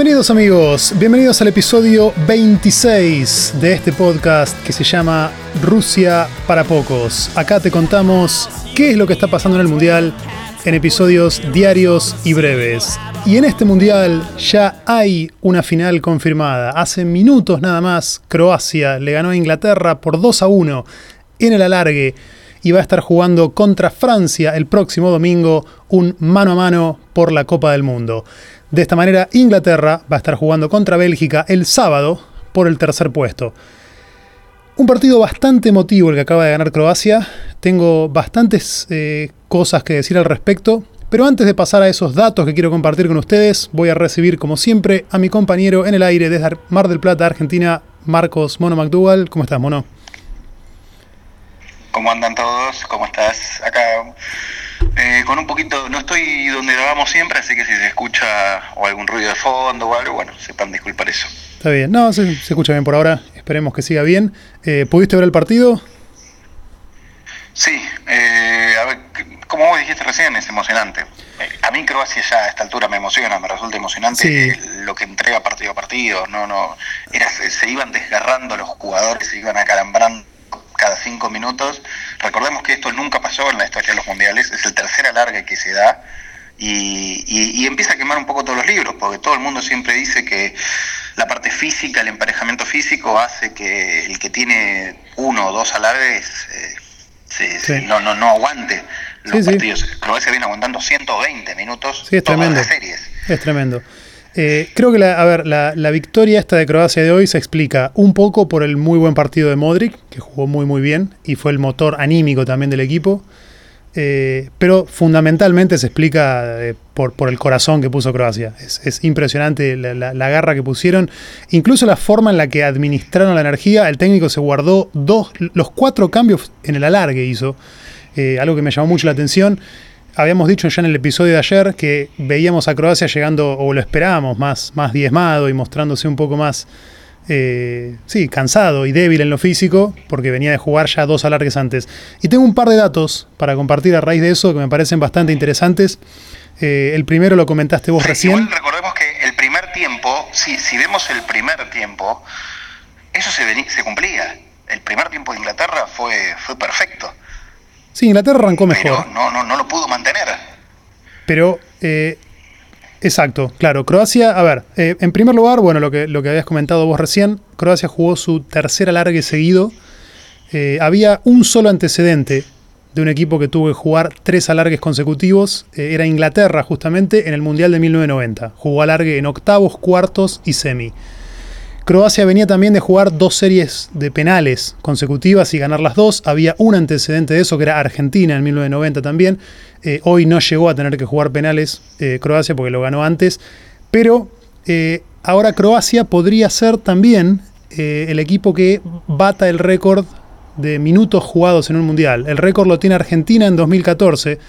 Bienvenidos amigos, bienvenidos al episodio 26 de este podcast que se llama Rusia para pocos. Acá te contamos qué es lo que está pasando en el Mundial en episodios diarios y breves. Y en este Mundial ya hay una final confirmada. Hace minutos nada más, Croacia le ganó a Inglaterra por 2 a 1 en el alargue y va a estar jugando contra Francia el próximo domingo un mano a mano por la Copa del Mundo. De esta manera, Inglaterra va a estar jugando contra Bélgica el sábado por el tercer puesto. Un partido bastante emotivo el que acaba de ganar Croacia. Tengo bastantes eh, cosas que decir al respecto. Pero antes de pasar a esos datos que quiero compartir con ustedes, voy a recibir, como siempre, a mi compañero en el aire desde Mar del Plata, Argentina, Marcos Mono McDougall. ¿Cómo estás, Mono? ¿Cómo andan todos? ¿Cómo estás? Acá eh, con un poquito, no estoy donde grabamos siempre, así que si se escucha o algún ruido de fondo o algo, bueno, sepan disculpar eso. Está bien, no, se, escucha bien por ahora, esperemos que siga bien. Eh, ¿Pudiste ver el partido? Sí, eh, a ver, como vos dijiste recién, es emocionante. A mí Croacia ya a esta altura me emociona, me resulta emocionante lo que entrega partido a partido. No, no, era, se iban desgarrando los jugadores, se iban acalambrando cada cinco minutos. Recordemos que esto nunca pasó en la historia de los mundiales, es el tercer alargue que se da y, empieza a quemar un poco todos los libros, porque todo el mundo siempre dice que la parte física, el emparejamiento físico hace que el que tiene uno o dos alargues eh, no, no, no aguante los partidos. Croacia viene aguantando 120 minutos sí, es todas las series. Es tremendo. Eh, creo que la, a ver, la, victoria esta de Croacia de hoy se explica un poco por el muy buen partido de Modric, que jugó muy muy bien y fue el motor anímico también del equipo. Eh, pero fundamentalmente se explica eh, por, el corazón que puso Croacia. Es, impresionante la, garra que pusieron. Incluso la forma en la que administraron la energía. El técnico se guardó dos, los cuatro cambios en el alargue hizo. algo que me llamó mucho la atención habíamos dicho ya en el episodio de ayer que veíamos a Croacia llegando, o lo esperábamos, más, más diezmado y mostrándose un poco más, eh, sí, cansado y débil en lo físico, porque venía de jugar ya dos alargues antes. Y tengo un par de datos para compartir a raíz de eso que me parecen bastante interesantes. Eh, el primero lo comentaste vos recién. recordemos que el primer tiempo, si, si vemos el primer tiempo, eso se, se cumplía. El primer tiempo de Inglaterra fue, fue perfecto. Sí, Inglaterra arrancó mejor. no, no, no lo pudo mantener. Pero, eh, exacto, claro. Croacia, a ver, eh, en primer lugar, bueno, lo que, lo que habías comentado vos recién, Croacia jugó su tercer alargue seguido. Eh, había un solo antecedente de un equipo que tuvo que jugar tres alargues consecutivos. era Inglaterra, justamente, en el Mundial de 1990. Jugó alargue en octavos, cuartos y semi. Croacia venía también de jugar dos series de penales consecutivas y ganar las dos. Había un antecedente de eso, que era Argentina en 1990 también. Eh, hoy no llegó a tener que jugar penales eh, Croacia porque lo ganó antes. Pero eh, ahora Croacia podría ser también el equipo que bata el récord de minutos jugados en un mundial. El récord lo tiene Argentina en 2014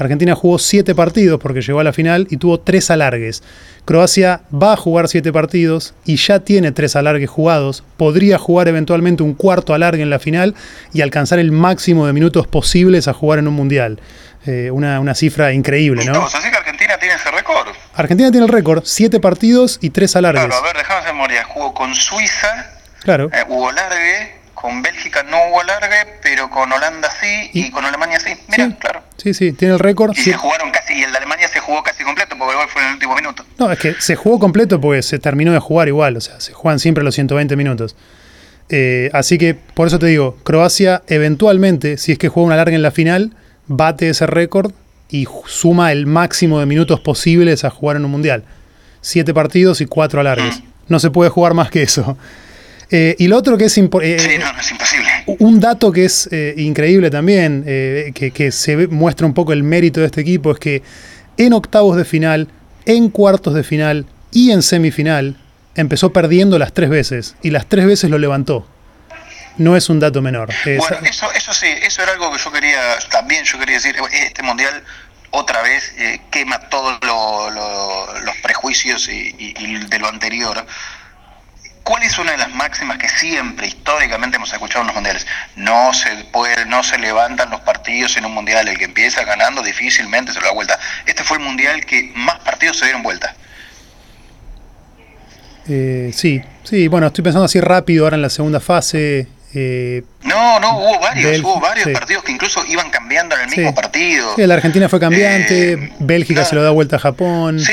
Argentina jugó siete partidos porque llegó a la final y tuvo tres alargues. Croacia va a jugar siete partidos y ya tiene tres alargues jugados. Podría jugar eventualmente un cuarto alargue en la final y alcanzar el máximo de minutos posibles a jugar en un mundial. Eh, una, cifra increíble, ¿no? así que Argentina tiene ese récord. Argentina tiene el récord, siete partidos y tres alargues. Claro, a ver, dejamos de memoria. Jugó con Suiza, claro. Eh, hubo largue, con Bélgica no hubo alargue, pero con Holanda sí y, con Alemania sí. Mira, claro. Sí, sí, tiene el récord. Y se jugaron casi, y el de Alemania se jugó casi completo, porque igual fue en el último minuto. No, es que se jugó completo porque se terminó de jugar igual, o sea, se juegan siempre los 120 minutos. Eh, así que, por eso te digo, Croacia eventualmente, si es que juega una larga en la final, bate ese récord y suma el máximo de minutos posibles a jugar en un mundial. Siete partidos y cuatro alargues. Mm. No se puede jugar más que eso. Eh, y lo otro que es, eh, sí, no, es imposible. Un dato que es eh, increíble también, que, se muestra un poco el mérito de este equipo, es que en octavos de final, en cuartos de final y en semifinal, empezó perdiendo las tres veces y las tres veces lo levantó. No es un dato menor. Bueno, eso, eso sí, eso era algo que yo quería, también yo quería decir, este mundial otra vez quema todos los prejuicios y, de lo anterior ¿Cuál es una de las máximas que siempre históricamente hemos escuchado en los mundiales? No se puede, no se levantan los partidos en un mundial. El que empieza ganando difícilmente se lo da vuelta. Este fue el mundial que más partidos se dieron vuelta. Eh, sí, sí, bueno, estoy pensando así rápido ahora en la segunda fase. Eh, no, no, hubo varios, hubo varios partidos que incluso iban cambiando en el mismo partido. Sí, la Argentina fue cambiante, eh, Bélgica se lo da vuelta a Japón. Sí,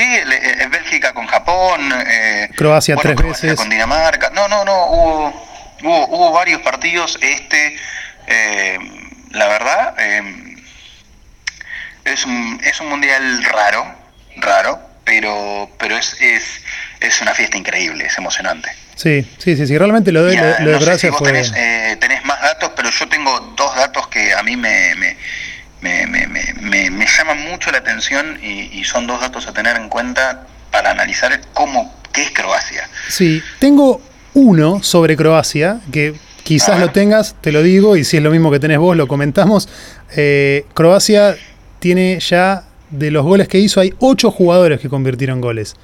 Japón. Croacia tres veces. Con Dinamarca. No, no, no, hubo, hubo, hubo varios partidos. Este, la verdad, es, un, es un mundial raro, raro, pero, pero es, es, es una fiesta increíble, es emocionante. Sí, sí, sí, sí, realmente lo de, lo, de Croacia fue... Tenés, eh, tenés, más datos, pero yo tengo dos datos que a mí me, me, me, me, me llaman mucho la atención y, son dos datos a tener en cuenta para analizar cómo, qué es Croacia. Sí, tengo uno sobre Croacia, que quizás lo tengas, te lo digo, y si es lo mismo que tenés vos, lo comentamos. Eh, Croacia tiene ya, de los goles que hizo, hay ocho jugadores que convirtieron goles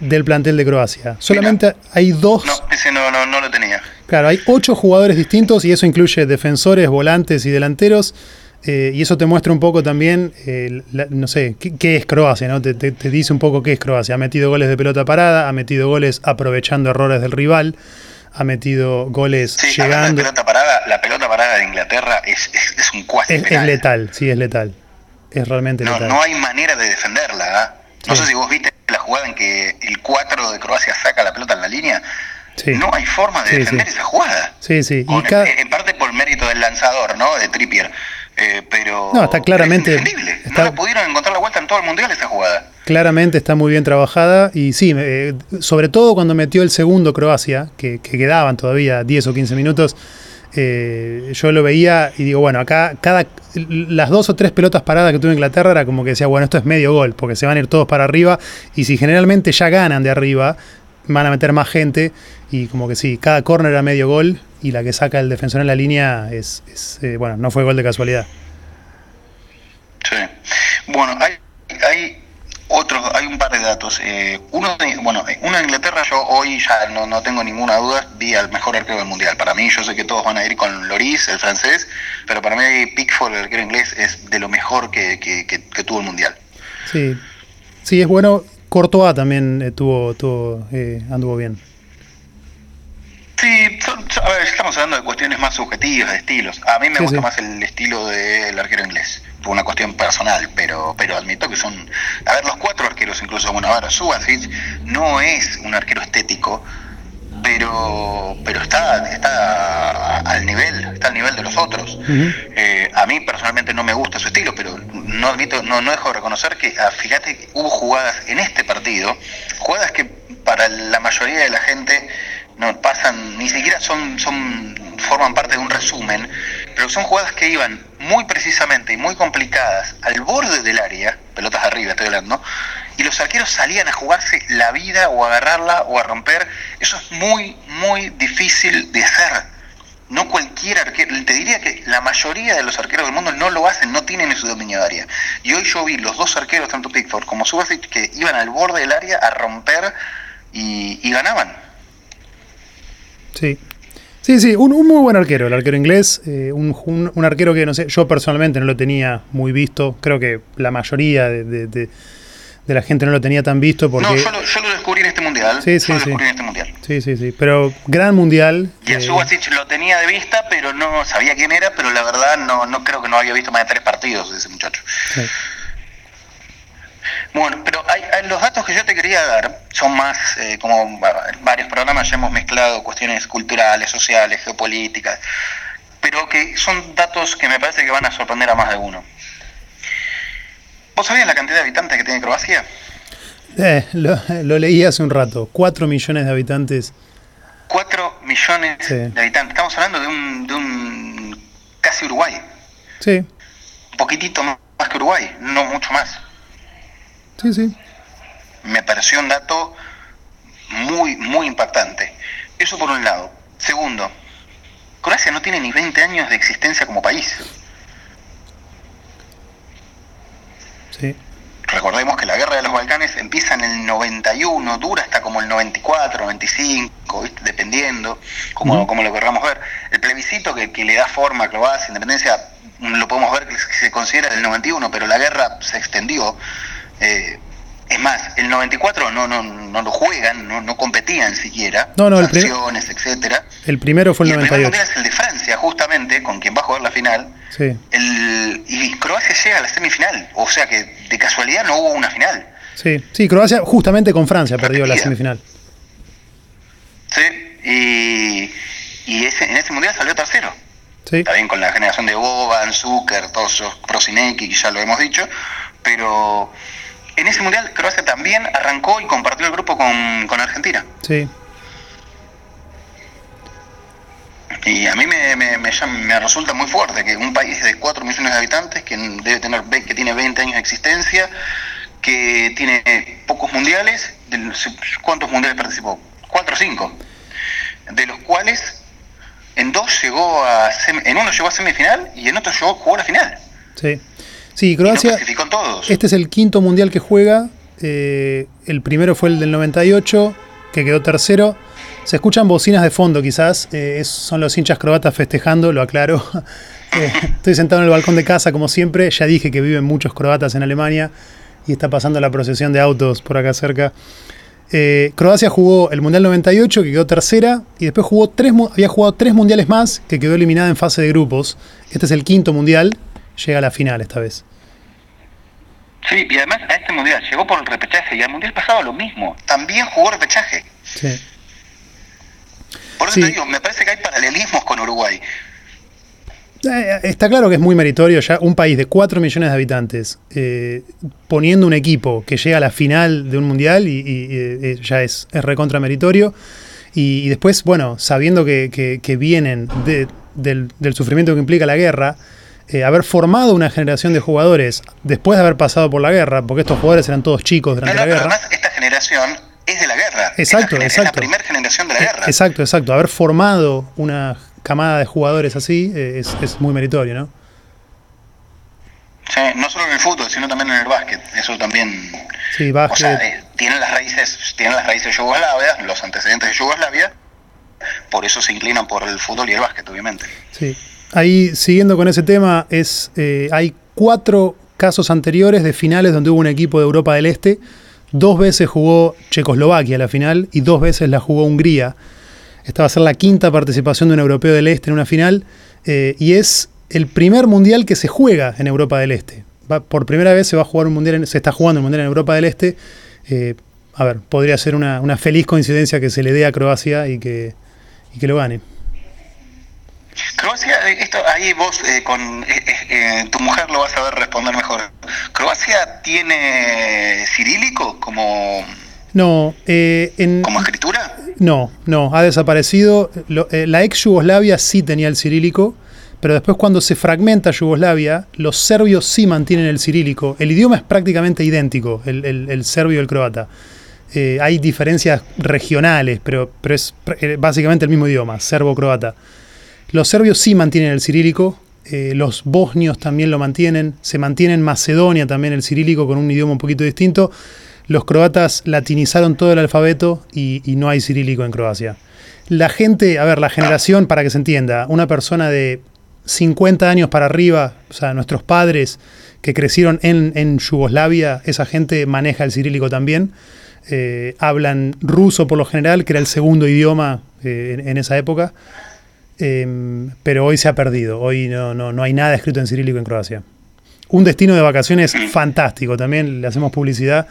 del plantel de Croacia. Solamente hay dos. No, ese no, no, no, lo tenía. Claro, hay ocho jugadores distintos y eso incluye defensores, volantes y delanteros. Eh, y eso te muestra un poco también, eh, no sé, qué, es Croacia, ¿no? Te, dice un poco qué es Croacia. Ha metido goles de pelota parada, ha metido goles aprovechando errores del rival, ha metido goles llegando. pelota parada, la pelota parada de Inglaterra es, es, un cuasi. Es, es, letal, sí, es letal. Es realmente no, letal. No hay manera de defenderla. ¿ah? No sé si vos viste la jugada en que el 4 de Croacia saca la pelota en la línea. No hay forma de defender esa jugada. Sí, sí. En parte por mérito del lanzador, ¿no? De Trippier. Eh, pero no, está claramente. Está... No pudieron encontrar la vuelta en todo el mundial esa jugada. Claramente está muy bien trabajada y sí, eh, sobre todo cuando metió el segundo Croacia, que, que quedaban todavía 10 o 15 minutos. Eh, yo lo veía y digo, bueno, acá cada las dos o tres pelotas paradas que tuvo Inglaterra era como que decía, bueno, esto es medio gol, porque se van a ir todos para arriba y si generalmente ya ganan de arriba, van a meter más gente y como que sí, cada córner era medio gol y la que saca el defensor en la línea es, eh, bueno, no fue gol de casualidad. Sí. Bueno, hay, hay otros, hay un par de datos. Eh, uno, de, bueno, uno de Inglaterra, yo hoy ya no, no tengo ninguna duda, vi al mejor arquero del mundial. Para mí, yo sé que todos van a ir con Loris, el francés, pero para mí Pickford, el arquero inglés, es de lo mejor que, que, tuvo el mundial. Sí, sí, es bueno. Courtois también eh, tuvo, tuvo eh, anduvo bien. Estamos hablando de cuestiones más subjetivas, de estilos. A mí me gusta más el estilo del arquero inglés por una cuestión personal, pero pero admito que son, a ver, los cuatro arqueros, incluso, bueno, ahora Subasic no es un arquero estético, pero pero está está al nivel, está al nivel de los otros. Eh, a mí personalmente no me gusta su estilo, pero no admito, no, no dejo de reconocer que, ah, fíjate, hubo jugadas en este partido, jugadas que para la mayoría de la gente no pasan, ni siquiera son, son, forman parte de un resumen, pero son jugadas que iban muy precisamente y muy complicadas al borde del área, pelotas arriba estoy hablando, y los arqueros salían a jugarse la vida o a agarrarla o a romper. Eso es muy, muy difícil de hacer. No cualquier arquero, te diría que la mayoría de los arqueros del mundo no lo hacen, no tienen ese dominio de área. Y hoy yo vi los dos arqueros, tanto Pickford como Subasic, que iban al borde del área a romper y ganaban Sí. Sí, sí, un, muy buen arquero, el arquero inglés, eh, un, un, arquero que no sé, yo personalmente no lo tenía muy visto, creo que la mayoría de, la gente no lo tenía tan visto porque... No, yo lo, yo lo descubrí en este mundial. Sí, sí, lo sí. descubrí en este mundial. Sí, sí, sí, pero gran mundial. Y a eh... lo tenía de vista, pero no sabía quién era, pero la verdad no, no creo que no había visto más de tres partidos de ese muchacho. Sí. Bueno, pero hay, los datos que yo te quería dar son más, eh, como varios programas ya hemos mezclado cuestiones culturales, sociales, geopolíticas, pero que son datos que me parece que van a sorprender a más de uno. ¿Vos sabías la cantidad de habitantes que tiene Croacia? Eh, lo, leí hace un rato, 4 millones de habitantes. 4 millones de habitantes, estamos hablando de un, de un casi Uruguay. Sí. Un poquitito más que Uruguay, no mucho más. Sí, sí. Me pareció un dato muy, muy impactante. Eso por un lado. Segundo, Croacia no tiene ni 20 años de existencia como país. Sí. Recordemos que la guerra de los Balcanes empieza en el 91, dura hasta como el 94, 95, dependiendo, como, como lo querramos ver. El plebiscito que, que, le da forma a Croacia, independencia, lo podemos ver que se considera del 91, pero la guerra se extendió eh, Es más, el 94 no, no, no lo juegan, no, no competían siquiera. No, no, el etcétera. El primero fue el y 98. El primer mundial es el de Francia, justamente, con quien va a jugar la final. Sí. El, y Croacia llega a la semifinal. O sea que de casualidad no hubo una final. Sí, sí, Croacia justamente con Francia perdió la semifinal. Sí, y, y ese, en ese mundial salió tercero. Sí. También con la generación de Boban, Zucker, todos esos Prosineki, que ya lo hemos dicho. Pero en ese mundial Croacia también arrancó y compartió el grupo con, Argentina. Sí. Y a mí me, me, resulta muy fuerte que un país de 4 millones de habitantes, que debe tener que tiene 20 años de existencia, que tiene pocos mundiales, ¿cuántos mundiales participó? 4 o 5, de los cuales en dos llegó a en uno llegó a semifinal y en otro llegó jugó a la final. Sí. Sí, Croacia. Este es el quinto mundial que juega. Eh, el primero fue el del 98, que quedó tercero. Se escuchan bocinas de fondo, quizás. Eh, son los hinchas croatas festejando, lo aclaro. Eh, estoy sentado en el balcón de casa, como siempre. Ya dije que viven muchos croatas en Alemania y está pasando la procesión de autos por acá cerca. Croacia jugó el Mundial 98, que quedó tercera, y después jugó tres, había jugado tres mundiales más, que quedó eliminada en fase de grupos. Este es el quinto mundial, llega a la final esta vez. Sí, y además a este mundial llegó por el repechaje y al mundial pasado lo mismo. También jugó repechaje. Sí. Por eso te digo, me parece que hay paralelismos con Uruguay. Eh, está claro que es muy meritorio ya un país de 4 millones de habitantes eh, poniendo un equipo que llega a la final de un mundial y, eh, ya es, recontra meritorio. Y, después, bueno, sabiendo que, vienen del, del, sufrimiento que implica la guerra, eh, haber formado una generación de jugadores después de haber pasado por la guerra, porque estos jugadores eran todos chicos durante la guerra. Además, esta generación es de la guerra. Exacto, es la, exacto. Es la primera generación de la guerra. Exacto, exacto. Haber formado una camada de jugadores así eh, es, muy meritorio, ¿no? Sí, no solo en el fútbol, sino también en el básquet. Eso también. Sí, básquet. O sea, eh, tienen las raíces, tienen las raíces Yugoslavia, los antecedentes de Yugoslavia. Por eso se inclinan por el fútbol y el básquet, obviamente. Sí. Ahí, siguiendo con ese tema, es eh, hay cuatro casos anteriores de finales donde hubo un equipo de Europa del Este. Dos veces jugó Checoslovaquia la final y dos veces la jugó Hungría. Esta va a ser la quinta participación de un europeo del Este en una final eh, y es el primer mundial que se juega en Europa del Este. por primera vez se va a jugar un mundial, se está jugando un mundial en Europa del Este. Eh, a ver, podría ser una, feliz coincidencia que se le dé a Croacia y que, y que lo gane. Croacia, eh, esto ahí vos eh, con eh, tu mujer lo vas a ver responder mejor. ¿Croacia tiene cirílico como no en, como escritura? No, no, ha desaparecido. la ex Yugoslavia sí tenía el cirílico, pero después cuando se fragmenta Yugoslavia, los serbios sí mantienen el cirílico. El idioma es prácticamente idéntico, el, serbio y el croata. hay diferencias regionales, pero, pero es básicamente el mismo idioma, serbo-croata. Los serbios sí mantienen el cirílico, eh, los bosnios también lo mantienen, se mantiene en Macedonia también el cirílico con un idioma un poquito distinto. Los croatas latinizaron todo el alfabeto y, no hay cirílico en Croacia. La gente, a ver, la generación, para que se entienda, una persona de 50 años para arriba, o sea, nuestros padres que crecieron en, Yugoslavia, esa gente maneja el cirílico también. Eh, hablan ruso por lo general, que era el segundo idioma eh, en, esa época. Em, pero hoy se ha perdido. Hoy no, no, no hay nada escrito en cirílico en Croacia. Un destino de vacaciones fantástico también, le hacemos publicidad.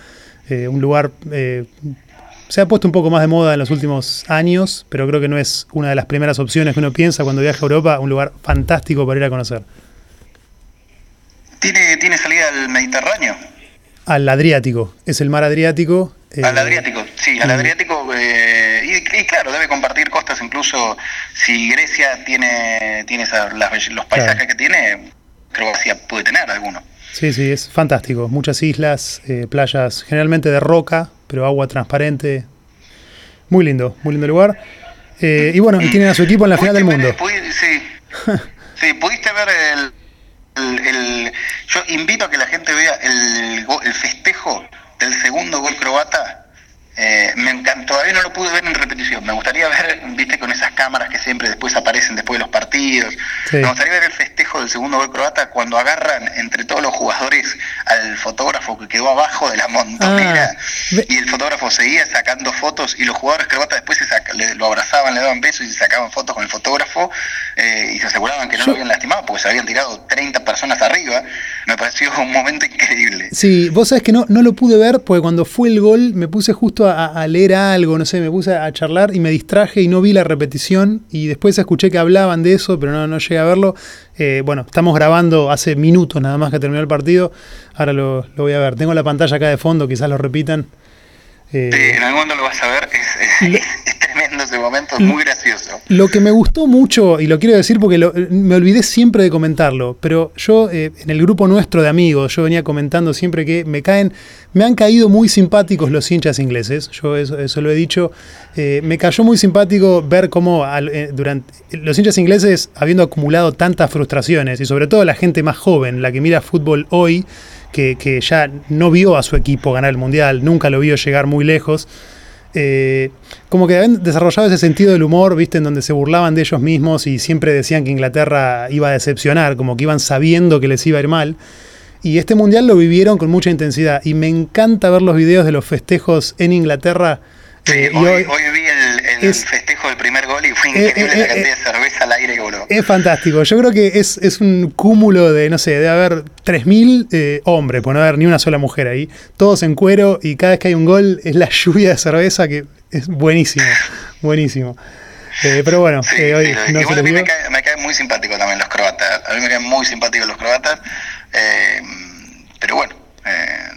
Eh, un lugar. Eh, se ha puesto un poco más de moda en los últimos años, pero creo que no es una de las primeras opciones que uno piensa cuando viaja a Europa. Un lugar fantástico para ir a conocer. ¿Tiene, ¿tiene salida al Mediterráneo? Al Adriático. Es el mar Adriático. al eh, Adriático, sí, al Adriático. y, claro, debe compartir costas incluso si Grecia tiene, tiene los paisajes que tiene, Croacia puede tener alguno. Sí, sí, es fantástico. Muchas islas, eh, playas generalmente de roca, pero agua transparente. Muy lindo, muy lindo lugar. Eh, y bueno, y tienen a su equipo en la final del mundo. sí, sí, pudiste ver el, Yo invito a que la gente vea el, el festejo del segundo gol croata eh, me encantó, todavía no lo pude ver en repetición. Me gustaría ver, viste, con esas cámaras que siempre después aparecen después de los partidos. Me gustaría ver el festejo festejo del segundo gol croata cuando agarran entre todos los jugadores al fotógrafo que quedó abajo de la montonera Ah, y el fotógrafo seguía sacando fotos y los jugadores croatas después se saca- le- lo abrazaban, le daban besos y se sacaban fotos con el fotógrafo eh, y se aseguraban que no Yo- lo habían lastimado porque se habían tirado 30 personas arriba. Me pareció un momento increíble. Sí, vos sabés que no, no lo pude ver porque cuando fue el gol me puse justo a, a leer algo, no sé, me puse a charlar y me distraje y no vi la repetición y después escuché que hablaban de eso, pero no, no llegué a verlo. Eh, bueno, estamos grabando hace minutos nada más que terminó el partido, ahora lo, lo voy a ver. Tengo la pantalla acá de fondo, quizás lo repitan. Eh, Sí, en algún momento lo vas a ver, es, es- es tremendo ese momento, muy gracioso. Lo que me gustó mucho, y lo quiero decir porque lo- me olvidé siempre de comentarlo, pero yo eh, en el grupo nuestro de amigos, yo venía comentando siempre que me caen, me han caído muy simpáticos los hinchas ingleses, yo eso, eso lo he dicho, eh, me cayó muy simpático ver cómo al- eh, durante los hinchas ingleses, habiendo acumulado tantas frustraciones, y sobre todo la gente más joven, la que mira fútbol hoy, que, que ya no vio a su equipo ganar el Mundial, nunca lo vio llegar muy lejos, eh, como que habían desarrollado ese sentido del humor, ¿viste? En donde se burlaban de ellos mismos y siempre decían que Inglaterra iba a decepcionar, como que iban sabiendo que les iba a ir mal. Y este mundial lo vivieron con mucha intensidad. Y me encanta ver los videos de los festejos en Inglaterra. Sí, eh, hoy, hoy- hoy vi el, el es- festejo del primer gol y fue Eh, increíble eh, la eh, cantidad de cerveza al aire que voló. Es fantástico. Yo creo que es, es un cúmulo de, no sé, debe haber 3.000 eh, hombres, por no haber ni una sola mujer ahí. Todos en cuero y cada vez que hay un gol es la lluvia de cerveza que es buenísimo. buenísimo. Eh, pero bueno, Sí, eh, hoy sí, no se a mí me caen me caen muy simpáticos también los croatas. A mí me caen muy simpáticos los croatas. eh, pero bueno, eh,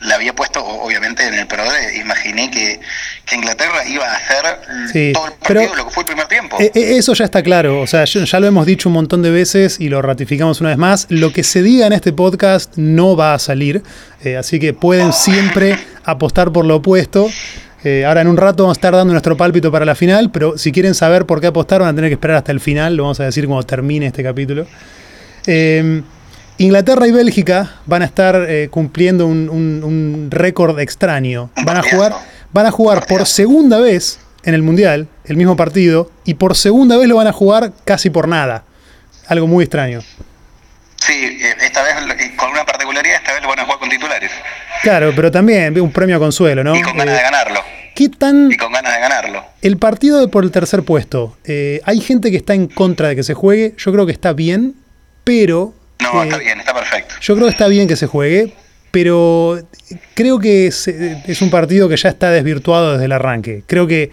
la había puesto obviamente en el pro de, imaginé que, que Inglaterra iba a hacer Sí, todo el partido pero- lo que fue el primer tiempo. Eh, eh, Eso ya está claro, o sea, ya lo hemos dicho un montón de veces y lo ratificamos una vez más. Lo que se diga en este podcast no va a salir, eh, así que pueden siempre apostar por lo opuesto. Eh, ahora en un rato vamos a estar dando nuestro pálpito para la final, pero si quieren saber por qué apostar van a tener que esperar hasta el final, lo vamos a decir cuando termine este capítulo. Eh, Inglaterra y Bélgica van a estar eh, cumpliendo un, un- un récord extraño. Van a jugar, van a jugar por segunda vez en el Mundial el mismo partido y por segunda vez lo van a jugar casi por nada. Algo muy extraño. Sí, eh, esta vez eh, con una particularidad, esta vez lo van a jugar con titulares Claro, pero también un premio a consuelo, ¿no? y con ganas Eh, de ganarlo. ¿Qué tan Y con ganas de ganarlo. el partido de por el tercer puesto? eh, hay gente que está en contra de que se juegue. Yo creo que está bien, pero No, está bien, está perfecto. Yo creo que está bien que se juegue, pero creo que es, es un partido que ya está desvirtuado desde el arranque. Creo que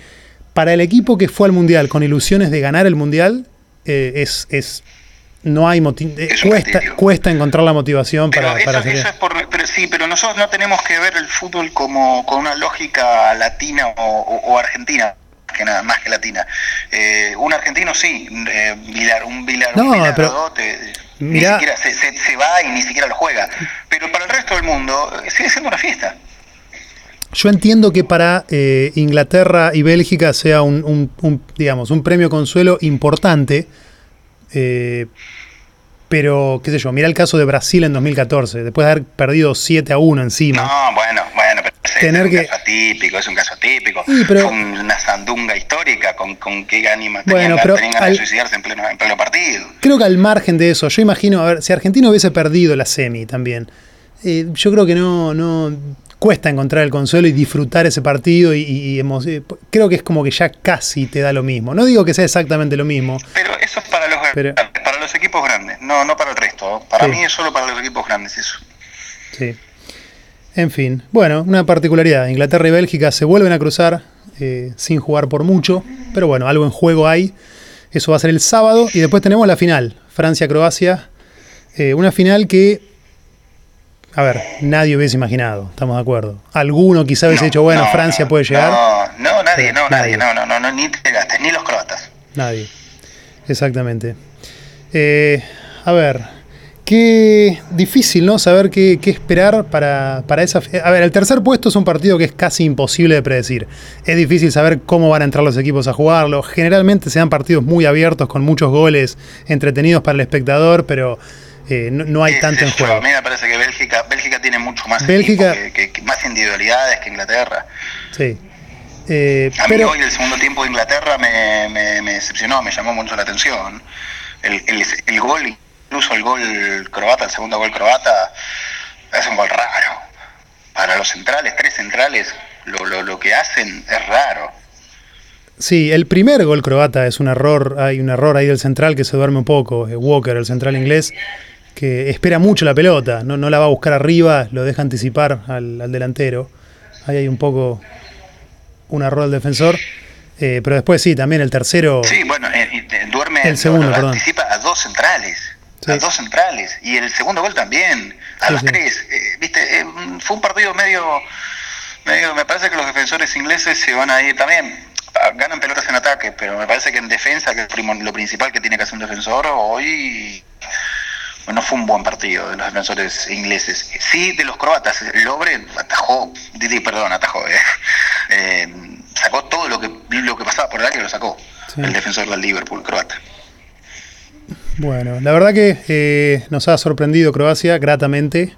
para el equipo que fue al Mundial con ilusiones de ganar el Mundial, eh, es, es no hay eh, Es cuesta, cuesta encontrar la motivación Pero, para, eso, para hacer eso es por, pero sí, pero nosotros no tenemos que ver el fútbol como con una lógica latina o, o- o argentina que nada más que latina. Eh, un argentino sí, eh, Vilar, un Vilar, No, un Vilar pero- te- ni mirá- siquiera se, se- se va y ni siquiera lo juega. Pero para el resto del mundo eh, sigue siendo una fiesta. Yo entiendo que para eh, Inglaterra y Bélgica sea un, un- un, digamos, un premio consuelo importante, eh, pero qué sé yo, mira el caso de Brasil en 2014, después de haber perdido 7 a 1 encima. No, bueno, bueno, pero Tener es un que- caso atípico, es un caso típico. Sí, pero- Fue una sandunga histórica con, con qué ánima Bueno, tenían, tenían al- de suicidarse en pleno, en pleno partido. Creo que al margen de eso, yo imagino, a ver, si Argentina hubiese perdido la semi también, eh, yo creo que no, no cuesta encontrar el consuelo y disfrutar ese partido y, y- eh, creo que es como que ya casi te da lo mismo. No digo que sea exactamente lo mismo. Pero eso es para los Pero- para los equipos grandes, no, no para el resto. Para Sí. mí es solo para los equipos grandes eso. Sí. En fin, bueno, una particularidad. Inglaterra y Bélgica se vuelven a cruzar eh, sin jugar por mucho, pero bueno, algo en juego hay. Eso va a ser el sábado y después tenemos la final, Francia-Croacia. Eh, una final que, a ver, nadie hubiese imaginado, estamos de acuerdo. Alguno quizá hubiese No, dicho, bueno, no, Francia no, puede llegar. No, no, nadie, no, nadie. no, no, no, ni te gastes, ni los croatas. Nadie. Exactamente. Eh, a ver, qué difícil, ¿no? Saber qué, qué esperar para, para esa... A ver, el tercer puesto es un partido que es casi imposible de predecir. Es difícil saber cómo van a entrar los equipos a jugarlo. Generalmente se dan partidos muy abiertos con muchos goles entretenidos para el espectador, pero eh, no, no hay tanto en juego. A mí me parece que Bélgica, Bélgica tiene mucho más Bélgica- que, que- que más individualidades que Inglaterra. Sí. Eh, A pero, mí hoy el segundo tiempo de Inglaterra me, me, me decepcionó, me llamó mucho la atención. El, el, el gol incluso el gol croata, el segundo gol croata, es un gol raro. Para los centrales, tres centrales, lo, lo, lo que hacen es raro. Sí, el primer gol croata es un error, hay un error ahí del central que se duerme un poco, eh, Walker, el central inglés, que espera mucho la pelota, no, no la va a buscar arriba, lo deja anticipar al, al delantero. Ahí hay un poco un error del defensor. Eh, pero después sí, también el tercero. Sí, bueno, eh, duerme. El segundo, lo, perdón. Anticipa a dos centrales. Sí. A dos centrales. Y el segundo gol también. A sí, los sí. tres. Eh, Viste, fue un partido medio, medio. Me parece que los defensores ingleses se van a ir también. Ganan pelotas en ataque, pero me parece que en defensa, que es lo principal que tiene que hacer un defensor, hoy no fue un buen partido de los defensores ingleses. Sí, de los croatas. Lobre atajó, perdón, atajó. Eh, sacó todo lo que lo que pasaba por el área lo sacó sí. el defensor del Liverpool croata. Bueno, la verdad que eh, nos ha sorprendido Croacia gratamente.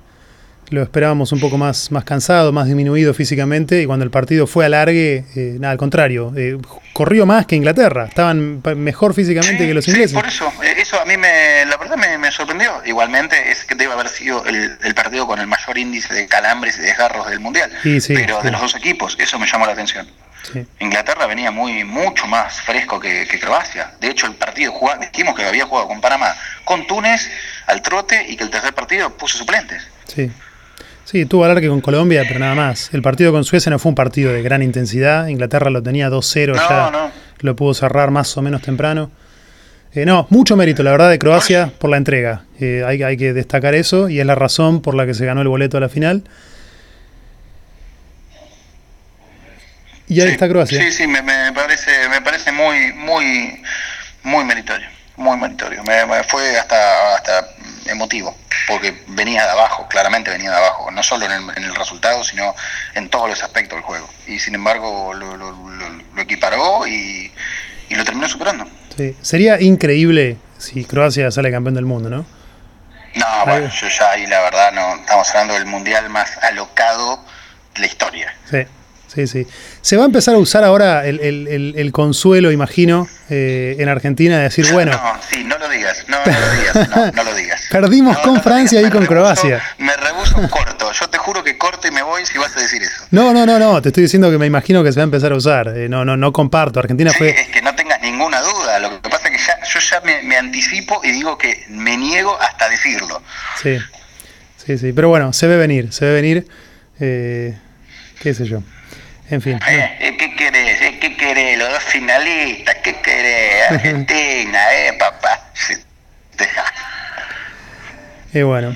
Lo esperábamos un poco más, más cansado, más disminuido físicamente. Y cuando el partido fue alargue, eh, nada, al contrario, eh, corrió más que Inglaterra. Estaban mejor físicamente sí, que los ingleses. Sí, por eso, eh, eso a mí me, la verdad me, me, sorprendió. Igualmente es que debe haber sido el, el, partido con el mayor índice de calambres y desgarros del mundial. Sí, sí, pero de los dos equipos, eso me llamó la atención. Sí. Inglaterra venía muy mucho más fresco que, que, Croacia. De hecho, el partido jugaba, dijimos que había jugado con Panamá, con Túnez al trote y que el tercer partido puso suplentes. Sí. Sí, tuvo alargue con Colombia, pero nada más. El partido con Suecia no fue un partido de gran intensidad. Inglaterra lo tenía 2-0 no, ya. No. Lo pudo cerrar más o menos temprano. Eh, no, mucho mérito, la verdad, de Croacia por la entrega. Eh, hay, hay, que destacar eso y es la razón por la que se ganó el boleto a la final. Y ahí sí, está Croacia. Sí, sí, me, me, parece, me parece muy, muy, muy meritorio. Muy meritorio. Me, me fue hasta, hasta emotivo, porque venía de abajo, claramente venía de abajo, no solo en el, en el resultado, sino en todos los aspectos del juego. Y sin embargo lo, lo, lo, lo equiparó y, y, lo terminó superando. Sí. Sería increíble si Croacia sale campeón del mundo, ¿no? No, bueno, yo ya ahí la verdad no, estamos hablando del mundial más alocado de la historia. Sí. Sí, sí. Se va a empezar a usar ahora el, el, el, el consuelo, imagino, eh, en Argentina de decir, bueno. No, sí, no lo digas, no, no lo digas, no, no lo digas. Perdimos no, con Francia digas, y con rebuso, Croacia. Me rebuso corto, yo te juro que corto y me voy si vas a decir eso. No, no, no, no, te estoy diciendo que me imagino que se va a empezar a usar. Eh, no, no, no comparto. Argentina sí, fue. Es que no tengas ninguna duda. Lo que pasa es que ya, yo ya me, me anticipo y digo que me niego hasta decirlo. Sí, sí, sí. Pero bueno, se ve venir, se ve venir. Eh, ¿Qué sé yo? En fin. Eh, ¿Qué querés? Eh, ¿Qué querés? Los dos finalistas, ¿qué querés? Argentina, eh, papá. Eh, bueno.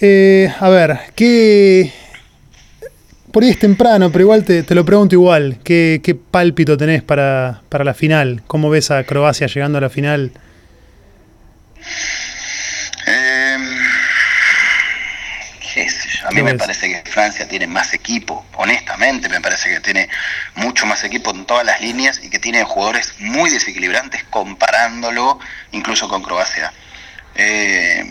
Eh, a ver, ¿qué. Por ahí es temprano, pero igual te, te lo pregunto igual. ¿Qué, ¿Qué, pálpito tenés para, para la final? ¿Cómo ves a Croacia llegando a la final? Eh, mí me parece que Francia tiene más equipo, honestamente me parece que tiene mucho más equipo en todas las líneas y que tiene jugadores muy desequilibrantes comparándolo incluso con Croacia. Eh,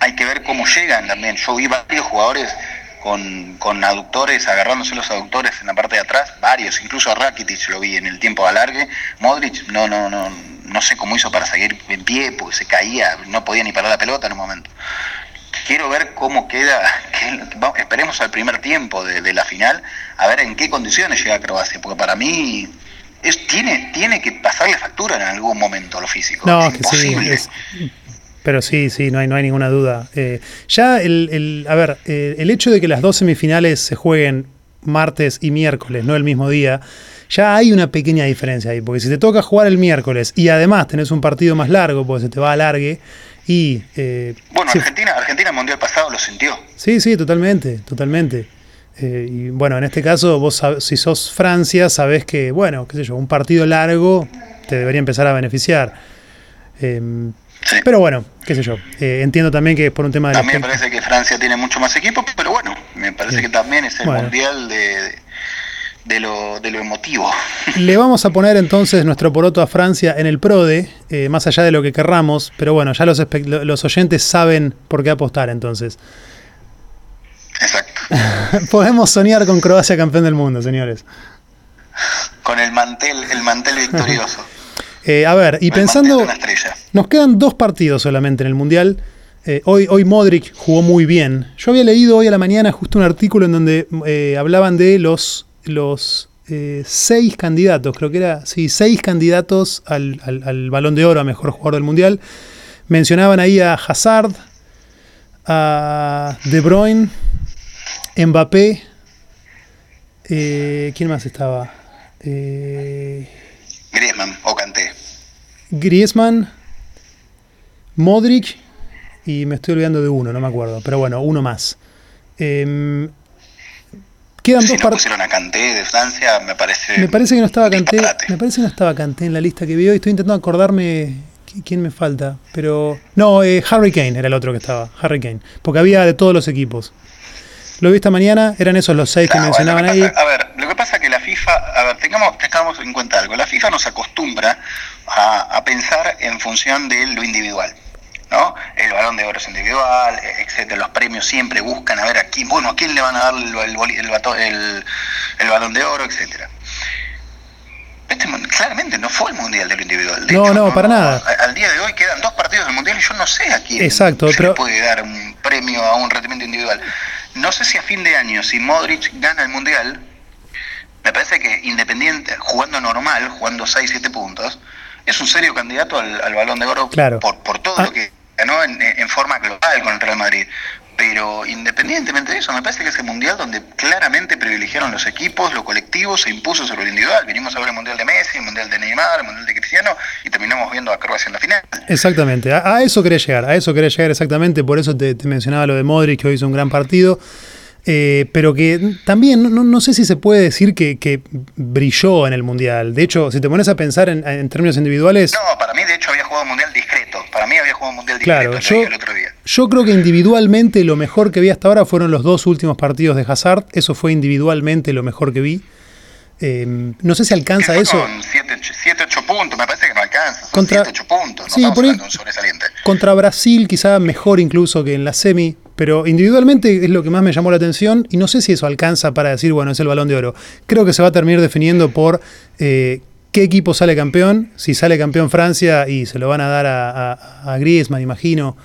hay que ver cómo llegan también. Yo vi varios jugadores con, con aductores, agarrándose los aductores en la parte de atrás, varios, incluso a Rakitic lo vi en el tiempo de alargue. Modric, no, no, no, no sé cómo hizo para seguir en pie, porque se caía, no podía ni parar la pelota en un momento quiero ver cómo queda, que, vamos, esperemos al primer tiempo de, de, la final, a ver en qué condiciones llega Croacia, porque para mí es, tiene, tiene que pasarle factura en algún momento lo físico. No, es que sí, es, pero sí, sí, no hay, no hay ninguna duda. Eh, ya el, el, a ver, eh, el hecho de que las dos semifinales se jueguen martes y miércoles, no el mismo día, ya hay una pequeña diferencia ahí, porque si te toca jugar el miércoles y además tenés un partido más largo, porque se te va a alargue, y, eh, bueno, sí. Argentina, Argentina el mundial pasado lo sintió. Sí, sí, totalmente, totalmente. Eh, y bueno, en este caso, vos si sos Francia, sabés que, bueno, qué sé yo, un partido largo te debería empezar a beneficiar. Eh, sí. Pero bueno, qué sé yo. Eh, entiendo también que es por un tema de. También me parece que Francia tiene mucho más equipo, pero bueno, me parece sí. que también es el bueno. mundial de, de lo, de lo emotivo. Le vamos a poner entonces nuestro poroto a Francia en el PRODE, eh, más allá de lo que querramos, pero bueno, ya los, los oyentes saben por qué apostar entonces. Exacto. Podemos soñar con Croacia campeón del mundo, señores. Con el mantel, el mantel victorioso. eh, a ver, y el pensando, Nos quedan dos partidos solamente en el Mundial. Eh, hoy, hoy Modric jugó muy bien. Yo había leído hoy a la mañana justo un artículo en donde eh, hablaban de los, los eh, seis candidatos, creo que era, sí, seis candidatos al, al, balón de oro a mejor jugador del Mundial. Mencionaban ahí a Hazard, a De Bruyne, Mbappé. ¿Quién más estaba? Griezmann o Kanté. Griezmann, Modric y me estoy olvidando de uno, no me acuerdo, pero bueno, uno más. Eh, quedan si dos no pusieron a Canté de Francia, me parece. Me parece que no estaba Canté. Me parece que no estaba en la lista que vi hoy. Estoy intentando acordarme quién me falta, pero no, eh, Harry Kane era el otro que estaba, Harry Kane, porque había de todos los equipos. Lo vi esta mañana, eran esos los seis que mencionaban ahí. A ver, lo que pasa es que la FIFA, a ver, tengamos, tengamos en cuenta algo, la FIFA nos acostumbra a, a pensar en función de lo individual. El balón de oro es individual, e, etcétera. Los premios siempre buscan a ver a quién, bueno, a quién le van a dar el, el, el, balón de oro, etcétera. Este, claramente no fue el mundial de lo individual. no, no, para nada. Al día de hoy quedan dos partidos del mundial y yo no sé a quién Exacto, se le puede dar un premio a un rendimiento individual. No sé si a fin de año, si Modric gana el mundial, me parece que Independiente, jugando normal, jugando 6-7 puntos, es un serio candidato al, balón de oro claro. por, por todo lo ah. que ganó en, en, forma global con el Real Madrid. Pero independientemente de eso, me parece que es el mundial donde claramente privilegiaron los equipos, lo colectivo se impuso sobre lo individual. Vinimos a ver el mundial de Messi, el mundial de Neymar, el mundial de Cristiano y terminamos viendo a Croacia en la final. Exactamente, a, eso quería llegar, a eso quería llegar exactamente, por eso te, te mencionaba lo de Modric, que hoy hizo un gran partido. Eh, pero que también no, sé si se puede decir que, brilló en el Mundial. De hecho, si te pones a pensar en, términos individuales... No, para mí de hecho había jugado un Mundial discreto. Para mí había jugado un Mundial discreto claro, yo, el otro día. Yo creo que individualmente lo mejor que vi hasta ahora fueron los dos últimos partidos de Hazard. Eso fue individualmente lo mejor que vi. Eh, no sé si alcanza eso. 7-8 puntos, me parece que no alcanza. contra, 7-8 puntos, no sí, por un sobresaliente. Contra Brasil, quizá mejor incluso que en la semi, pero individualmente es lo que más me llamó la atención y no sé si eso alcanza para decir, bueno, es el balón de oro. Creo que se va a terminar definiendo por eh, qué equipo sale campeón. Si sale campeón Francia y se lo van a dar a, a, a Griezmann, imagino.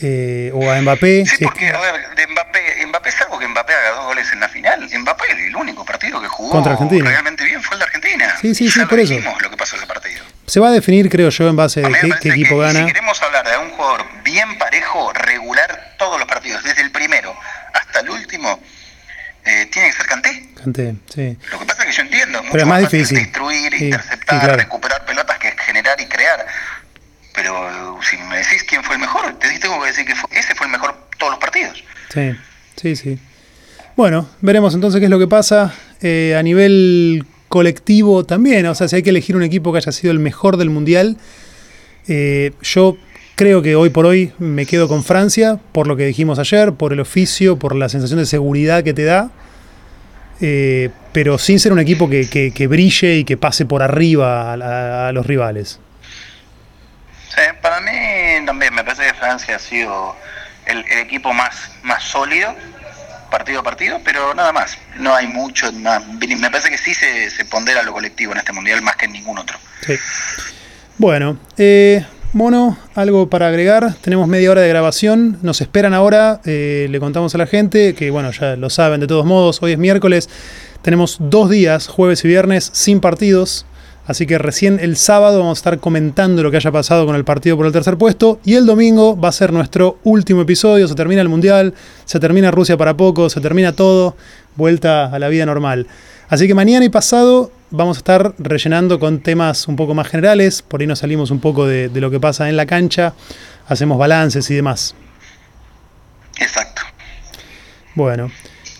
Eh, o a Mbappé. Sí, porque, a ver, de Mbappé, Mbappé es algo que Mbappé haga dos goles en la final. Mbappé, el único partido que jugó Contra Argentina. realmente bien fue el de Argentina. Sí, sí, sí, por eso. lo que pasó ese partido. Se va a definir, creo yo, en base de qué, equipo gana. Si queremos hablar de un jugador bien parejo, regular todos los partidos, desde el primero hasta el último, eh, tiene que ser Sí. Lo que pasa es que yo entiendo, Pero es más difícil. Destruir, interceptar, recuperar pelotas que generar y crear. Pero si me decís quién fue el mejor, te tengo que decir que ese fue el mejor todos los partidos. Sí, sí, sí. Bueno, veremos entonces qué es lo que pasa. Eh, a nivel colectivo también, o sea, si hay que elegir un equipo que haya sido el mejor del Mundial, eh, yo creo que hoy por hoy me quedo con Francia, por lo que dijimos ayer, por el oficio, por la sensación de seguridad que te da, eh, pero sin ser un equipo que, brille y que pase por arriba a los rivales para mí también me parece que Francia ha sido el, equipo más, más sólido partido a partido, pero nada más. No hay mucho más. Me parece que sí se, se pondera lo colectivo en este mundial más que en ningún otro. Sí. Bueno, eh, Mono, algo para agregar. Tenemos media hora de grabación. Nos esperan ahora. Eh, le contamos a la gente que, bueno, ya lo saben de todos modos. Hoy es miércoles. Tenemos dos días, jueves y viernes, sin partidos. Así que recién el sábado vamos a estar comentando lo que haya pasado con el partido por el tercer puesto. Y el domingo va a ser nuestro último episodio. Se termina el Mundial, se termina Rusia para poco, se termina todo. Vuelta a la vida normal. Así que mañana y pasado vamos a estar rellenando con temas un poco más generales. Por ahí nos salimos un poco de, lo que pasa en la cancha. Hacemos balances y demás. Exacto. Bueno.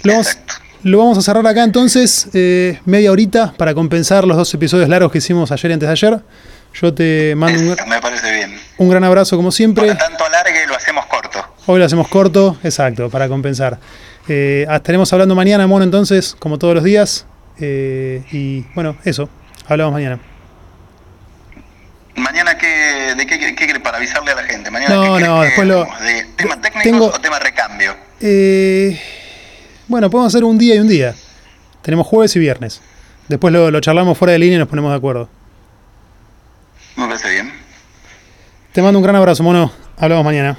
Exacto. Lo vamos a cerrar acá entonces, eh, media horita, para compensar los dos episodios largos que hicimos ayer y antes de ayer. Yo te mando un, me parece bien. un gran abrazo como siempre. Para tanto alargue lo hacemos corto. Hoy lo hacemos corto, exacto, para compensar. Eh, estaremos hablando mañana, mono, entonces, como todos los días. Eh, y bueno, eso, hablamos mañana. ¿Mañana qué, de qué, qué, para avisarle a la gente? Mañana no, no, después lo... ¿De temas técnicos o tema recambio? Eh... Bueno, podemos hacer un día y un día. Tenemos jueves y viernes. Después lo, charlamos fuera de línea y nos ponemos de acuerdo. Me parece bien. Te mando un gran abrazo, mono. Hablamos mañana.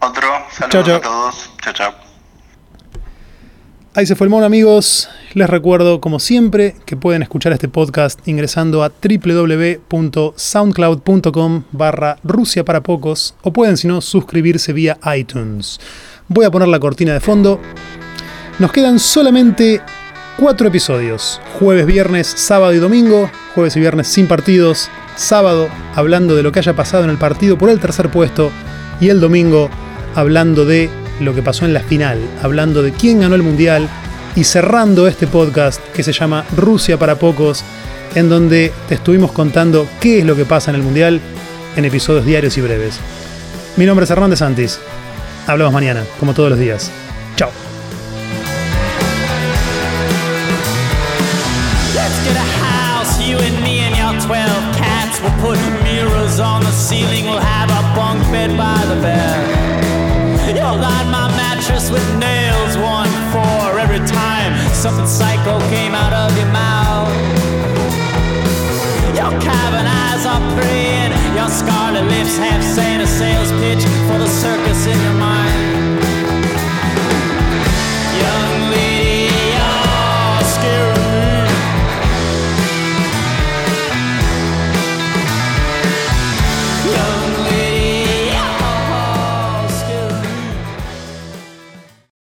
Otro. Saludos a todos. Chao, chao. Ahí se fue el mono, amigos. Les recuerdo, como siempre, que pueden escuchar este podcast ingresando a www.soundcloud.com barra Rusia para pocos o pueden, si no, suscribirse vía iTunes. Voy a poner la cortina de fondo. Nos quedan solamente cuatro episodios. Jueves, viernes, sábado y domingo. Jueves y viernes sin partidos. Sábado hablando de lo que haya pasado en el partido por el tercer puesto. Y el domingo hablando de lo que pasó en la final. Hablando de quién ganó el mundial y cerrando este podcast que se llama Rusia para pocos, en donde te estuvimos contando qué es lo que pasa en el Mundial en episodios diarios y breves. Mi nombre es Hernández Santis. Hablamos mañana, como todos los días. Chao. Something psycho came out of your mouth. Your cavern eyes are praying, your scarlet lips have saying a sales pitch for the circus in your mind.